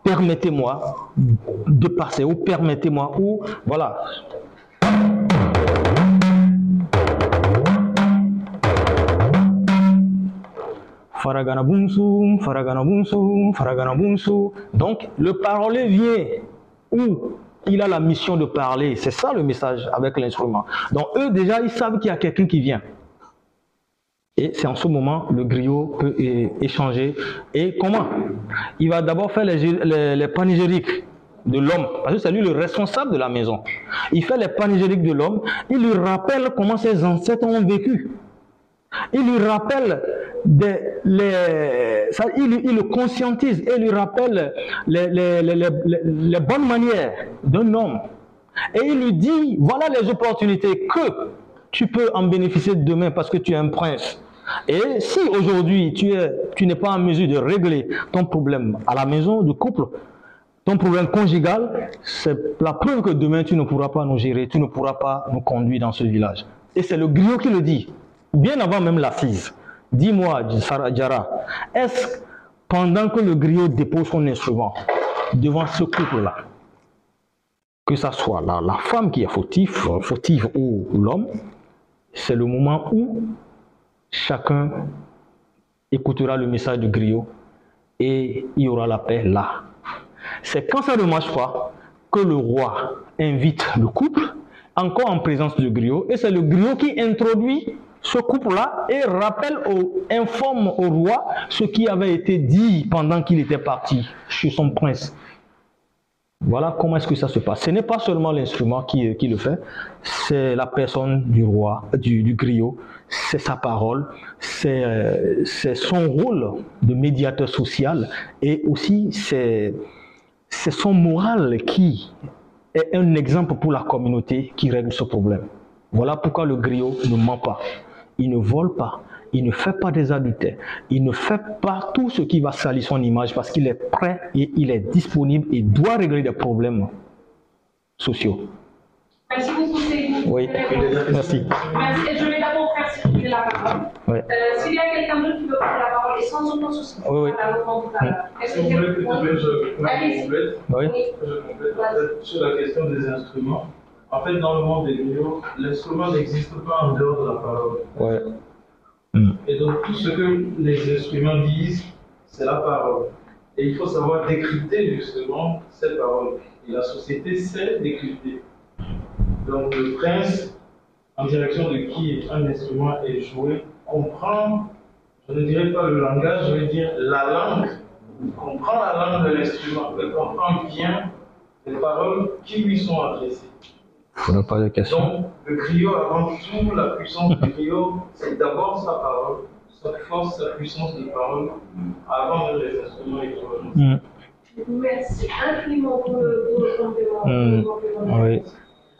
permettez-moi de passer ou permettez-moi ou voilà Faragana Bunsu, Faragana Bunsu, Faragana Bunsu. Donc, le parler vient où il a la mission de parler. C'est ça le message avec l'instrument. Donc, eux, déjà, ils savent qu'il y a quelqu'un qui vient. Et c'est en ce moment le griot peut échanger. Et comment? Il va d'abord faire les, les, panégyriques de l'homme, parce que c'est lui le responsable de la maison. Il fait les panégyriques de l'homme, il lui rappelle comment ses ancêtres ont vécu. Il lui rappelle les, ça, il, il, le conscientise et lui rappelle les, les, les bonnes manières d'un homme. Et il lui dit, voilà les opportunités que tu peux en bénéficier demain parce que tu es un prince. Et si aujourd'hui tu es, tu n'es pas en mesure de régler ton problème à la maison de couple, ton problème conjugal, c'est la preuve que demain tu ne pourras pas nous gérer, tu ne pourras pas nous conduire dans ce village. Et c'est le griot qui le dit, bien avant même l'assise. Dis-moi, Jara, est-ce pendant que le griot dépose son instrument devant ce couple-là, que ce soit la, la, femme qui est fautive, fautive ou l'homme, c'est le moment où chacun écoutera le message du griot et il y aura la paix là. C'est quand ça ne marche pas que le roi invite le couple, encore en présence du griot, et c'est le griot qui introduit ce couple-là et rappelle au, informe au roi ce qui avait été dit pendant qu'il était parti chez son prince. Voilà comment est-ce que ça se passe. Ce n'est pas seulement l'instrument qui, qui, le fait, c'est la personne du roi, du, du griot, c'est sa parole, c'est euh, son rôle de médiateur social et aussi c'est son moral qui est un exemple pour la communauté qui règle ce problème. Voilà pourquoi le griot ne ment pas. Il ne vole pas, il ne fait pas des adultères, il ne fait pas tout ce qui va salir son image parce qu'il est prêt et il est disponible et doit régler des problèmes sociaux. Merci beaucoup. Oui, merci. Merci. Et je vais d'abord faire circuler la parole. Oui. Euh, S'il y a quelqu'un d'autre qui veut prendre la parole, et sans aucun souci, Oui, oui. on va la reprendre tout à l'heure. Est-ce que Je complète, quelqu'un- je, complète. Sur la question des instruments, en fait, dans le monde des vidéos, l'instrument n'existe pas en dehors de la parole. Ouais. Et donc, tout ce que les instruments disent, c'est la parole. Et il faut savoir décrypter justement cette parole. Et la société sait décrypter. Donc, le prince, en direction de qui un instrument est joué, comprend, je ne dirais pas le langage, je vais dire la langue, comprend la langue de l'instrument, comprend bien les paroles qui lui sont adressées. Faudra pas de questions. Donc, le griot, avant tout, la puissance du griot, c'est d'abord sa parole, sa force, sa puissance de parole, avant les instruments équivalents. Mm. Merci infiniment pour le, complément. Hmm. pour le complément. Oui.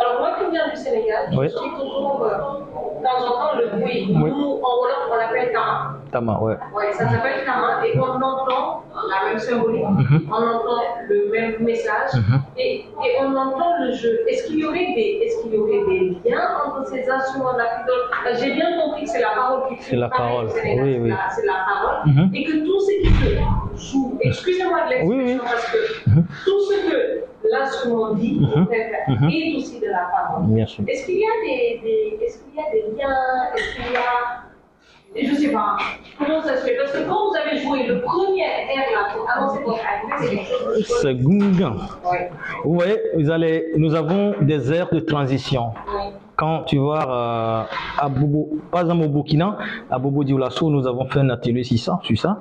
Alors, moi qui viens du Sénégal, Oui. je suis toujours, euh, de temps en temps, le bruit. Oui. Nous, en Wolof, on l'appelle Tama. Tama, ouais. Ouais, ça s'appelle Tama et on entend la même symbolique, Mhm. on entend le même message Mhm. et, et on entend le jeu. Est-ce qu'il y aurait des, est-ce qu'il y aurait des liens entre ces instruments de la fidole? J'ai bien compris que c'est la parole qui C'est la parole, Sénégal, oui, oui. C'est la parole Mhm. et que tout ce qui se joue, excusez-moi de l'expression Oui, oui. parce que tout ce que l'instrument dit Mhm. Mhm. est aussi de la parole. Est-ce qu'il y a des, des- est-ce qu'il y a des liens Est-ce qu'il y a et je sais pas comment ça se fait? Parce que quand vous avez joué le premier air là pour annoncer votre arrivée, c'est quelque chose de C'est Gungan. Ouais. Vous voyez, vous allez, nous avons des aires de transition. Ouais. Quand tu vois euh, à Bobo, par exemple au Burkina, à Bobo Dioulasso, nous avons fait un atelier sur ça, sur ça.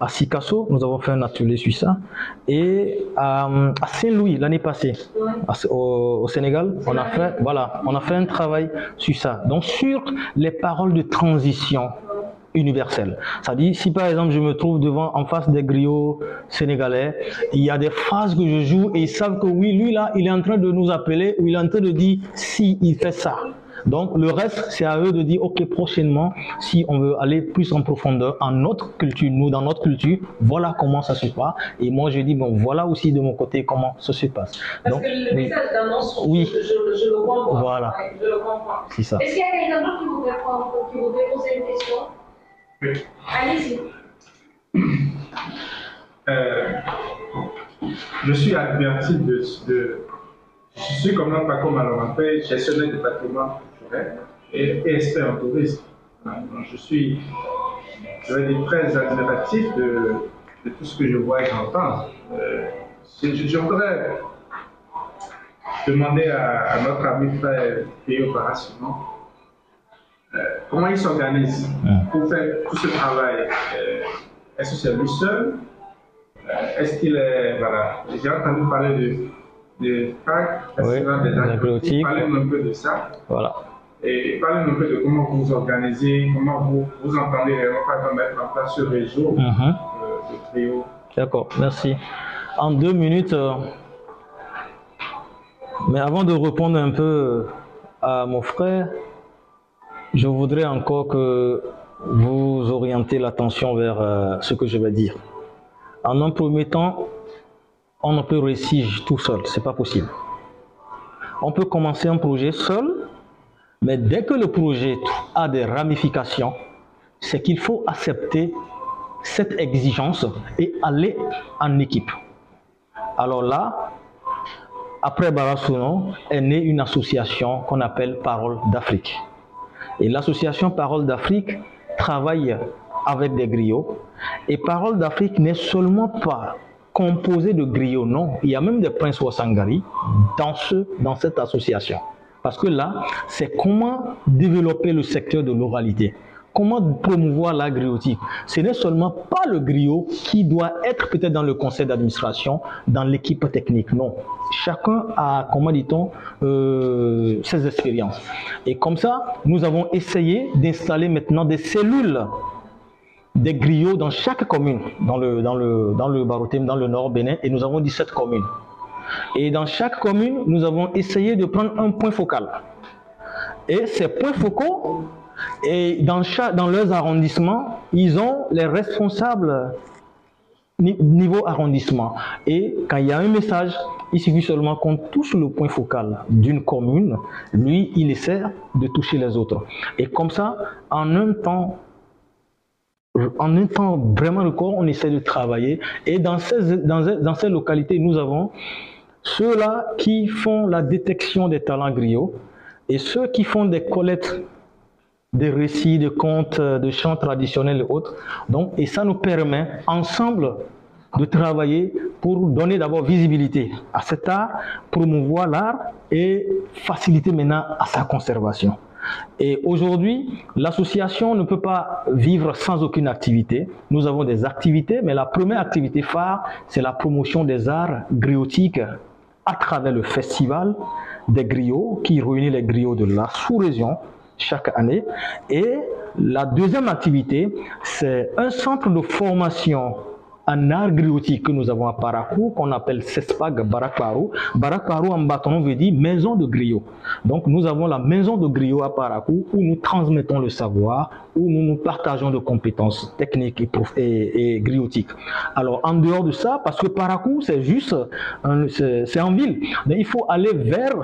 À Sikasso, nous avons fait un atelier sur ça. Et à, à Saint-Louis, l'année passée, au, au Sénégal, on a fait, voilà, on a fait un travail sur ça. Donc sur les paroles de transition, universel. C'est-à-dire, si par exemple je me trouve devant, en face des griots sénégalais, il y a des phrases que je joue et ils savent que oui, lui là, il est en train de nous appeler ou il est en train de dire si il fait ça. Donc le reste, c'est à eux de dire, ok, prochainement, si on veut aller plus en profondeur en notre culture, nous, dans notre culture, voilà comment ça se passe. Et moi, je dis, bon, voilà aussi de mon côté comment ça se passe. Parce que le oui. message d'annonce, Oui. je, je- je le comprends. Voilà. Ouais, je le comprends. C'est ça. Est-ce qu'il y a quelqu'un d'autre qui voudrait poser une question? Allez-y. Euh, je suis averti de, Je suis comme un Paco Malampé, gestionnaire du patrimoine culturel et, expert en tourisme. Je suis, très admiratif de, tout ce que je vois et j'entends. Euh, je, voudrais demander à, notre ami frère Pio comment il s'organise pour faire tout ce travail. Euh, Est-ce que c'est lui seul euh, Est-ce qu'il est. Voilà, j'ai entendu parler de, de FAC, Festival Oui, des Agricultures. Parlez-nous un peu de ça. Voilà. Et parlez-nous un peu de comment vous vous organisez, comment vous, vous entendez réellement mettre en place ce réseau Mhm. euh, de trio. D'accord, merci. En deux minutes, euh, mais avant de répondre un peu à mon frère, je voudrais encore que vous orientez l'attention vers euh, ce que je vais dire. En un premier temps, on ne peut réussir tout seul, c'est pas possible. On peut commencer un projet seul, mais dès que le projet a des ramifications, c'est qu'il faut accepter cette exigence et aller en équipe. Alors là, après Barasouno, est née une association qu'on appelle Parole d'Afrique. Et l'association Parole d'Afrique travaille avec des griots. Et Parole d'Afrique n'est seulement pas composée de griots, non. Il y a même des princes Wasangari dans, dans cette association. Parce que là, c'est comment développer le secteur de l'oralité. Comment promouvoir la griotique Ce n'est seulement pas le griot qui doit être peut-être dans le conseil d'administration, dans l'équipe technique. Non. Chacun a, comment dit-on, euh, ses expériences. Et comme ça, nous avons essayé d'installer maintenant des cellules des griots dans chaque commune, dans le, dans le, dans le Barotem, dans le Nord Bénin, et nous avons 17 communes. Et dans chaque commune, nous avons essayé de prendre un point focal. Et ces points focaux, et dans, chaque, dans leurs arrondissements, ils ont les responsables ni- niveau arrondissement. Et quand il y a un message, il suffit seulement qu'on touche le point focal d'une commune. Lui, il essaie de toucher les autres. Et comme ça, en un temps en un temps vraiment record, on essaie de travailler. Et dans ces, dans, dans ces localités, nous avons ceux-là qui font la détection des talents griots et ceux qui font des collectes des récits, de contes, de chants traditionnels et autres. Donc, et ça nous permet ensemble de travailler pour donner d'abord visibilité à cet art, promouvoir l'art et faciliter maintenant à sa conservation. Et aujourd'hui, l'association ne peut pas vivre sans aucune activité. Nous avons des activités, mais la première activité phare, c'est la promotion des arts griotiques à travers le festival des griots qui réunit les griots de la sous-région chaque année. Et la deuxième activité, c'est un centre de formation en art griotique que nous avons à Parakou, qu'on appelle CESPAG Barakparu. Barakparu en bâton veut dire maison de griot. Donc nous avons la maison de griot à Parakou où nous transmettons le savoir, où nous nous partageons de compétences techniques et, et, griotiques. Alors en dehors de ça, parce que Parakou c'est juste, c'est en ville, mais il faut aller vers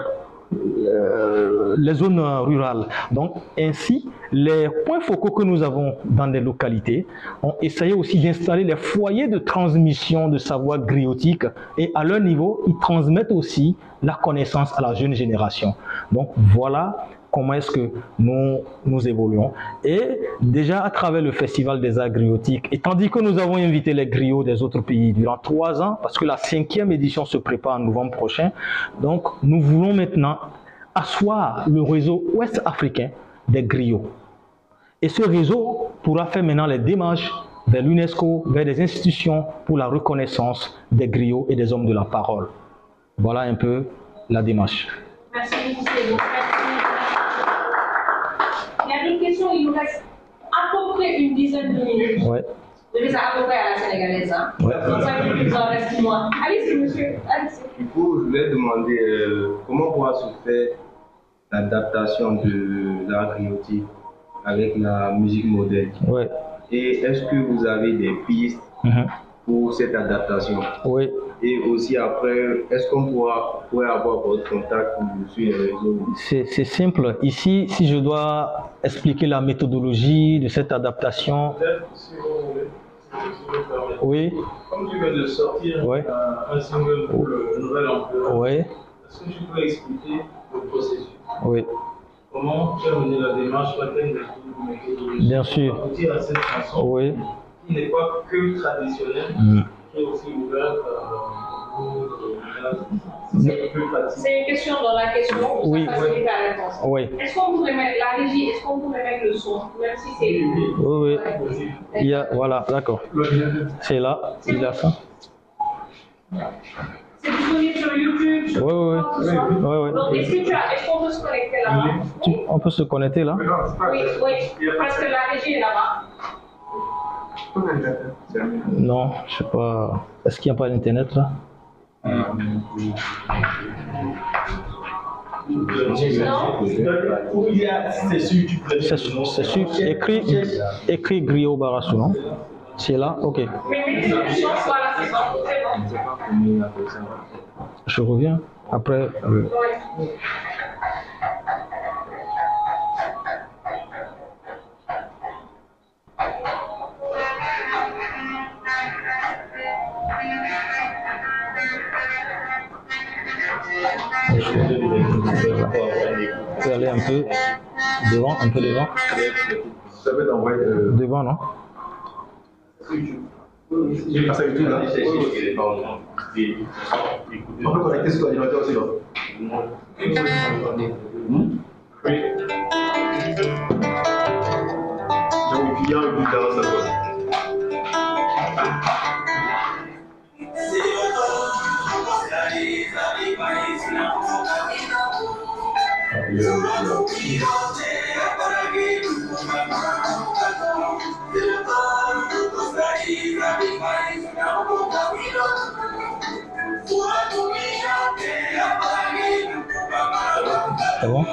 euh, les zones rurales. Donc, ainsi, les points focaux que nous avons dans des localités ont essayé aussi d'installer les foyers de transmission de savoir griotique et à leur niveau, ils transmettent aussi la connaissance à la jeune génération. Donc, voilà comment est-ce que nous, nous évoluons. Et déjà à travers le Festival des arts griotiques, et tandis que nous avons invité les griots des autres pays durant trois ans, parce que la cinquième édition se prépare en novembre prochain, donc nous voulons maintenant asseoir le réseau ouest africain des griots. Et ce réseau pourra faire maintenant les démarches vers l'UNESCO, vers des institutions pour la reconnaissance des griots et des hommes de la parole. Voilà un peu la démarche. Merci beaucoup, Il il nous reste à peu peu une dizaine de minutes. Ouais. Je fais ça à peu près à la sénégalaise. Hein. Ouais. Donc, ça fait plus en reste six mois. Allez-y, monsieur. Allez-y. Du coup, je voulais demander euh, comment pourra se faire l'adaptation de l'art griotique avec la musique moderne? Ouais. Et est-ce que vous avez des pistes Mhm. pour cette adaptation? Oui. Et aussi après, est-ce qu'on pourra, pourrait avoir votre contact sur les réseaux? C'est c'est simple. Ici, si je dois expliquer la méthodologie de cette adaptation, oui, Comme tu viens de sortir Ouais. un, un single pour le nouvel emploi, oui, est-ce que tu peux expliquer le processus? Oui, Comment tu as mené la démarche, laquelle de méthodologie? Bien sûr. pour aboutir à cette chanson oui. qui n'est pas que traditionnelle, Mm. Est de C'est une question dans la question. pour Oui. faciliter la réponse. Oui, Est-ce qu'on pourrait mettre la régie Est-ce qu'on pourrait mettre le son Même si c'est. oui, oui. Ouais. Il y a, voilà, d'accord. C'est là, il y a ça. C'est disponible sur YouTube, sur Oui, oui, ça. oui. Oui, oui. Donc, est-ce que tu as, est-ce qu'on peut se connecter là-bas? On peut se connecter là? Oui, oui, parce que la régie est là-bas. Non, je sais pas. Est-ce qu'il n'y a pas d'internet là? C'est sûr. Écrit, écrit Griot Barassou, non? C'est là Ok. Je reviens après. Peux aller un peu devant, un peu devant. Ça peut t'envoyer. Euh, Devant, non ah, là. On peut connecter sur l'ordinateur aussi là. Donc, il y a un but dans ça. Tá bom?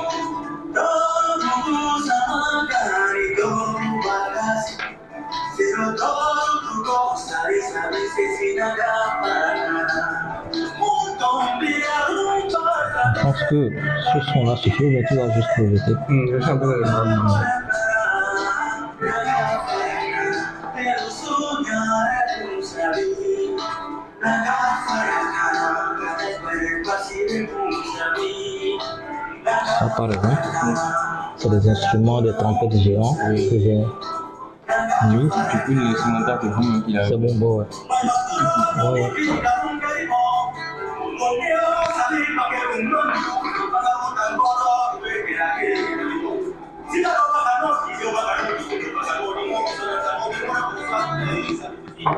Todo tu gozares, a veces sin acabar. Un hombre pense que ce son-là suffit, mais tu vas juste le jeter. je suis un peu Ça, par exemple, c'est des instruments, des trompettes géants que j'ai. Du coup, l'instrumental, c'est vraiment qu'il a. C'est bon, bon, ouais. Ouais,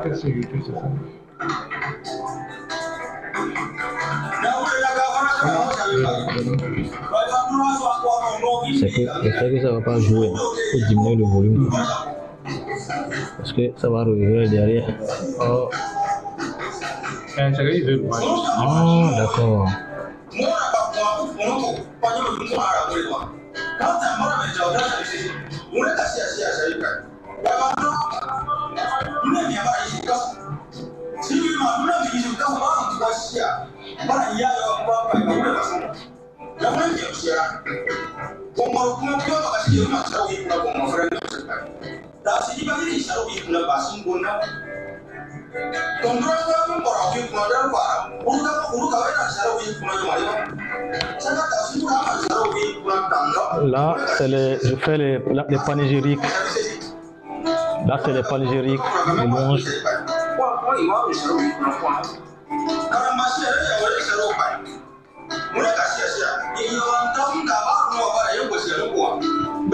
que soy YouTube. ¿sí? C'est que ça va pas jouer, faut diminuer le volume parce que ça va revenir derrière. Oh, oh d'accord. Oh. Oh. Ah. Là, c'est je fais les, les panégyriques. Là, c'est les panégyriques, les louanges.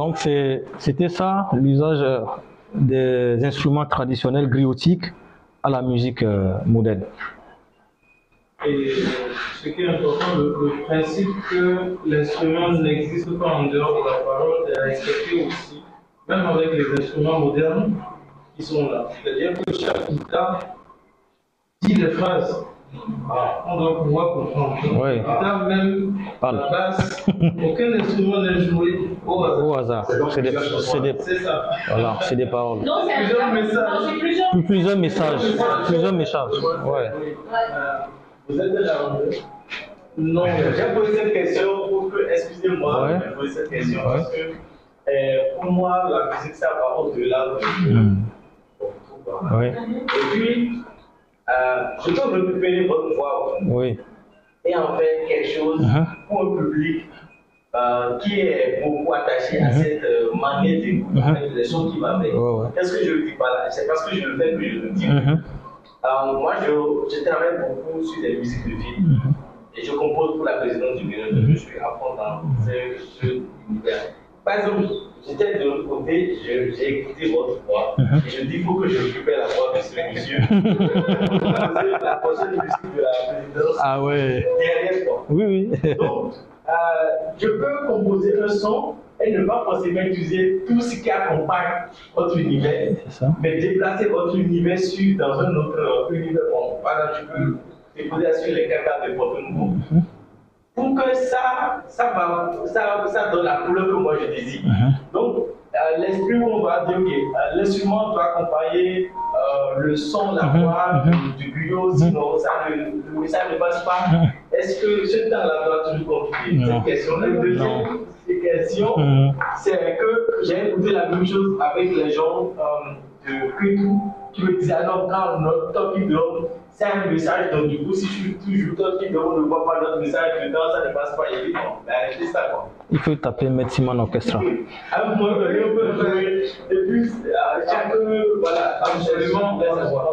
Donc c'était ça l'usage euh, des instruments traditionnels griotiques à la musique euh, moderne. Et ce qui est important, le, le principe que l'instrument n'existe pas en dehors de la parole est respecté aussi, même avec les instruments modernes qui sont là. C'est-à-dire que chaque guitare dit des phrases. Ah, on doit pouvoir comprendre. La guitare, même Parle. la basse, aucun instrument n'est joué au hasard. Au hasard. C'est des, c'est des- C'est ça. voilà, c'est des paroles. Non, c'est Plusieurs un messages. plusieurs. Plus- Plusieurs messages. Plusieurs messages. Ouais. Euh, vous êtes de la Non, J'ai posé cette question pour que, excusez-moi, Ouais. j'ai posé cette question Ouais. parce que euh, pour moi, la musique, ça va au-delà de Hmm. tout. Oui. Et puis, je peux récupérer votre voix Oui. et en faire quelque chose Mhm. pour un public euh, qui est beaucoup attaché à Mhm. cette euh, manière Mhm. avec les sons qui. Ouais, ouais. Qu'est-ce que je ne dis pas là? C'est parce que je le fais que je le dis. Mhm. Euh, moi, je, je travaille beaucoup sur des musiques de film. Et je compose pour la présidence du bureau. Je suis à fond dans ce univers. Par exemple, j'étais de l'autre côté, j'ai écouté votre voix. Et je dis, il faut que je récupère la voix de ce monsieur. (laughs) La prochaine musique de la présidence Ah ouais. derrière quoi. Oui, oui. Donc, euh, je peux composer un son et ne pas forcément utiliser tout ce qui accompagne votre univers mais déplacer votre univers sur, dans un autre euh, univers. Bon, par exemple, je peux déposer sur les caca de Porto Nouveau. Mhm. Pour que ça, ça, va, ça, ça donne la couleur que moi je désire. Mhm. Donc, euh, l'esprit où on va dire, ok, euh, l'instrument doit accompagner euh, le son, la Mhm, voix mhm. du, griot, sinon ça ne, message ne passe pas. Est-ce que ce temps-là doit toujours Non. Cette question. La deuxième question, c'est que j'ai écouté la même chose avec les gens euh, de Kwetu qui me disaient alors quand notre top donne, c'est un message, donc du coup si je suis toujours qui donne, on ne voit pas notre message dedans, ça ne passe pas, il dit non, mais arrêtez ça quoi. Il faut taper Metsiman Orchestra. À un moment donné, on peut jouer, et puis chaque, voilà, Absolument,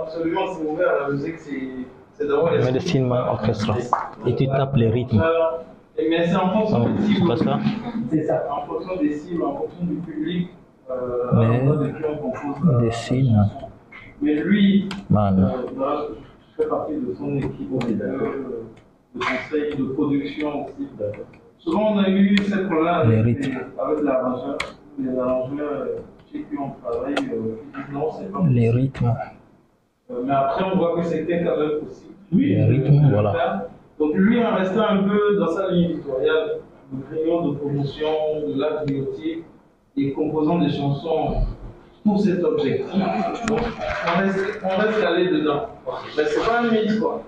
absolument, c'est ouvert la musique, c'est c'est d'avoir les Medicine Man Orchestra. Et tu tapes les rythmes. Et Mais c'est en fonction Ah, des cibles. C'est ça, en fonction des cibles, en fonction du public. Euh, Mais- des euh, Des signes. Mais lui, Man. euh, fais partie de son équipe de conseil, de production aussi. Souvent, on a eu cette problème Les avec, les- avec l'arrangeur. Les arrangeurs chez qui on travaille, qui disent non, c'est pas Les rythmes. Euh, mais après, on voit que c'était quand même possible. Les de- rythmes, le voilà. Donc lui, en restant un peu dans sa ligne éditoriale, de crayon de promotion, de l'art griotique, et composant des chansons pour cet objectif, donc on reste, on reste calé dedans. Mais c'est pas un mythe, quoi.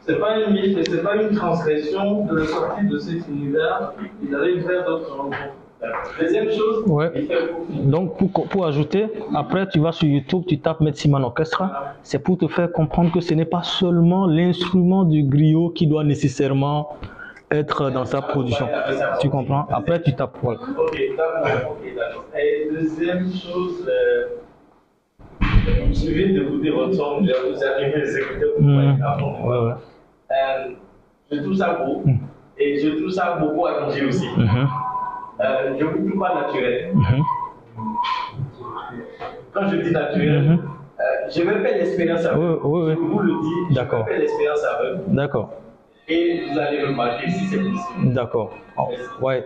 C'est pas un mythe et c'est pas une transgression de sortir de cet univers et d'aller vers d'autres rencontres. Deuxième chose, Ouais. Donc, pour, pour ajouter, après, tu vas sur YouTube, tu tapes Metsiman Orchestra. C'est pour te faire comprendre que ce n'est pas seulement l'instrument du griot qui doit nécessairement être dans sa production. Tu comprends? Après, tu tapes. voilà. Ok, d'accord, ok, d'accord. Et deuxième chose, euh, je viens d'écouter votre son, vous arrivé à les écouter pour fond. Ouais, ouais. Euh, je trouve ça beau Mhm. et je trouve ça beaucoup arrangé aussi. Mhm. Euh, je ne trouve pas naturel. Mhm. Quand je dis naturel, Mhm. euh, je vais faire l'expérience avec Oui, oui, oui. Je vous le dis, je vais faire l'expérience avec vous D'accord. Et vous allez remarquer si c'est possible. D'accord. Oh, ouais.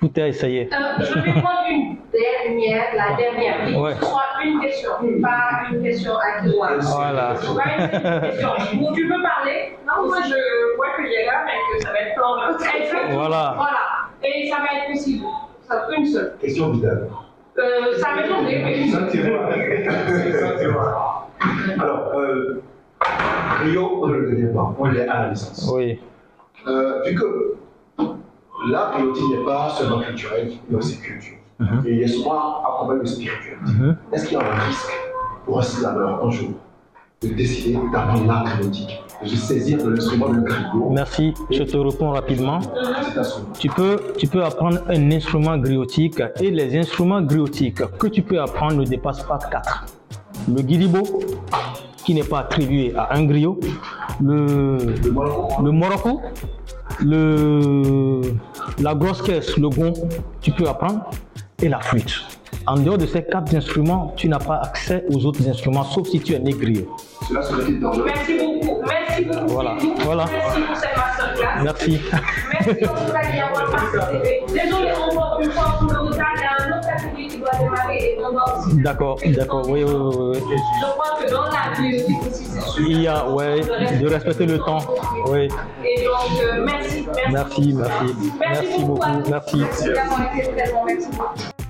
Tout est à essayer. Euh, je vais prendre une dernière, la dernière. Ouais. ce soit une question, pas une question à qui Voilà. Ou (laughs) tu peux parler Non, moi je vois qu'il est là, mais que ça va être plein d'autres. Exactement. Voilà. Voilà. Et ça va être possible. Ça, une seule. Question vitale. Euh, ça m'est tombé, mais. Ça, tu vois. (laughs) Ça, tu vois. Alors, euh, Rio, on ne le connaît pas. On est à la licence. Oui. Euh, vu que l'art griotique n'est pas seulement culturel, mais aussi culture. Mhm. Et il est souvent accompagné de spiritualité. Mhm. Est-ce qu'il y a un risque pour un slameur un jour de décider d'apprendre l'art griotique, de se saisir de l'instrument de griot Merci. Je te réponds rapidement. Tu peux, tu peux apprendre un instrument griotique et les instruments griotiques que tu peux apprendre ne dépassent pas quatre. Le guiribo, qui n'est pas attribué à un griot, le, le morocco, le, la grosse caisse, le gond, tu peux apprendre, et la flûte. En dehors de ces quatre instruments, tu n'as pas accès aux autres instruments, sauf si tu es né griot. Cela serait-il dangereux Merci beaucoup. Merci beaucoup. Voilà. Merci pour cette masterclass. Merci. Merci tout participé. Désolé encore une fois pour le démarrer et on aussi. D'accord, d'accord, oui, oui, oui, oui. Je crois que dans la vie aussi, c'est super. Il y a, ouais, de respecter le temps. Oui. Et donc, euh, merci, merci. Merci, merci. Merci beaucoup, merci. Merci. Merci beaucoup.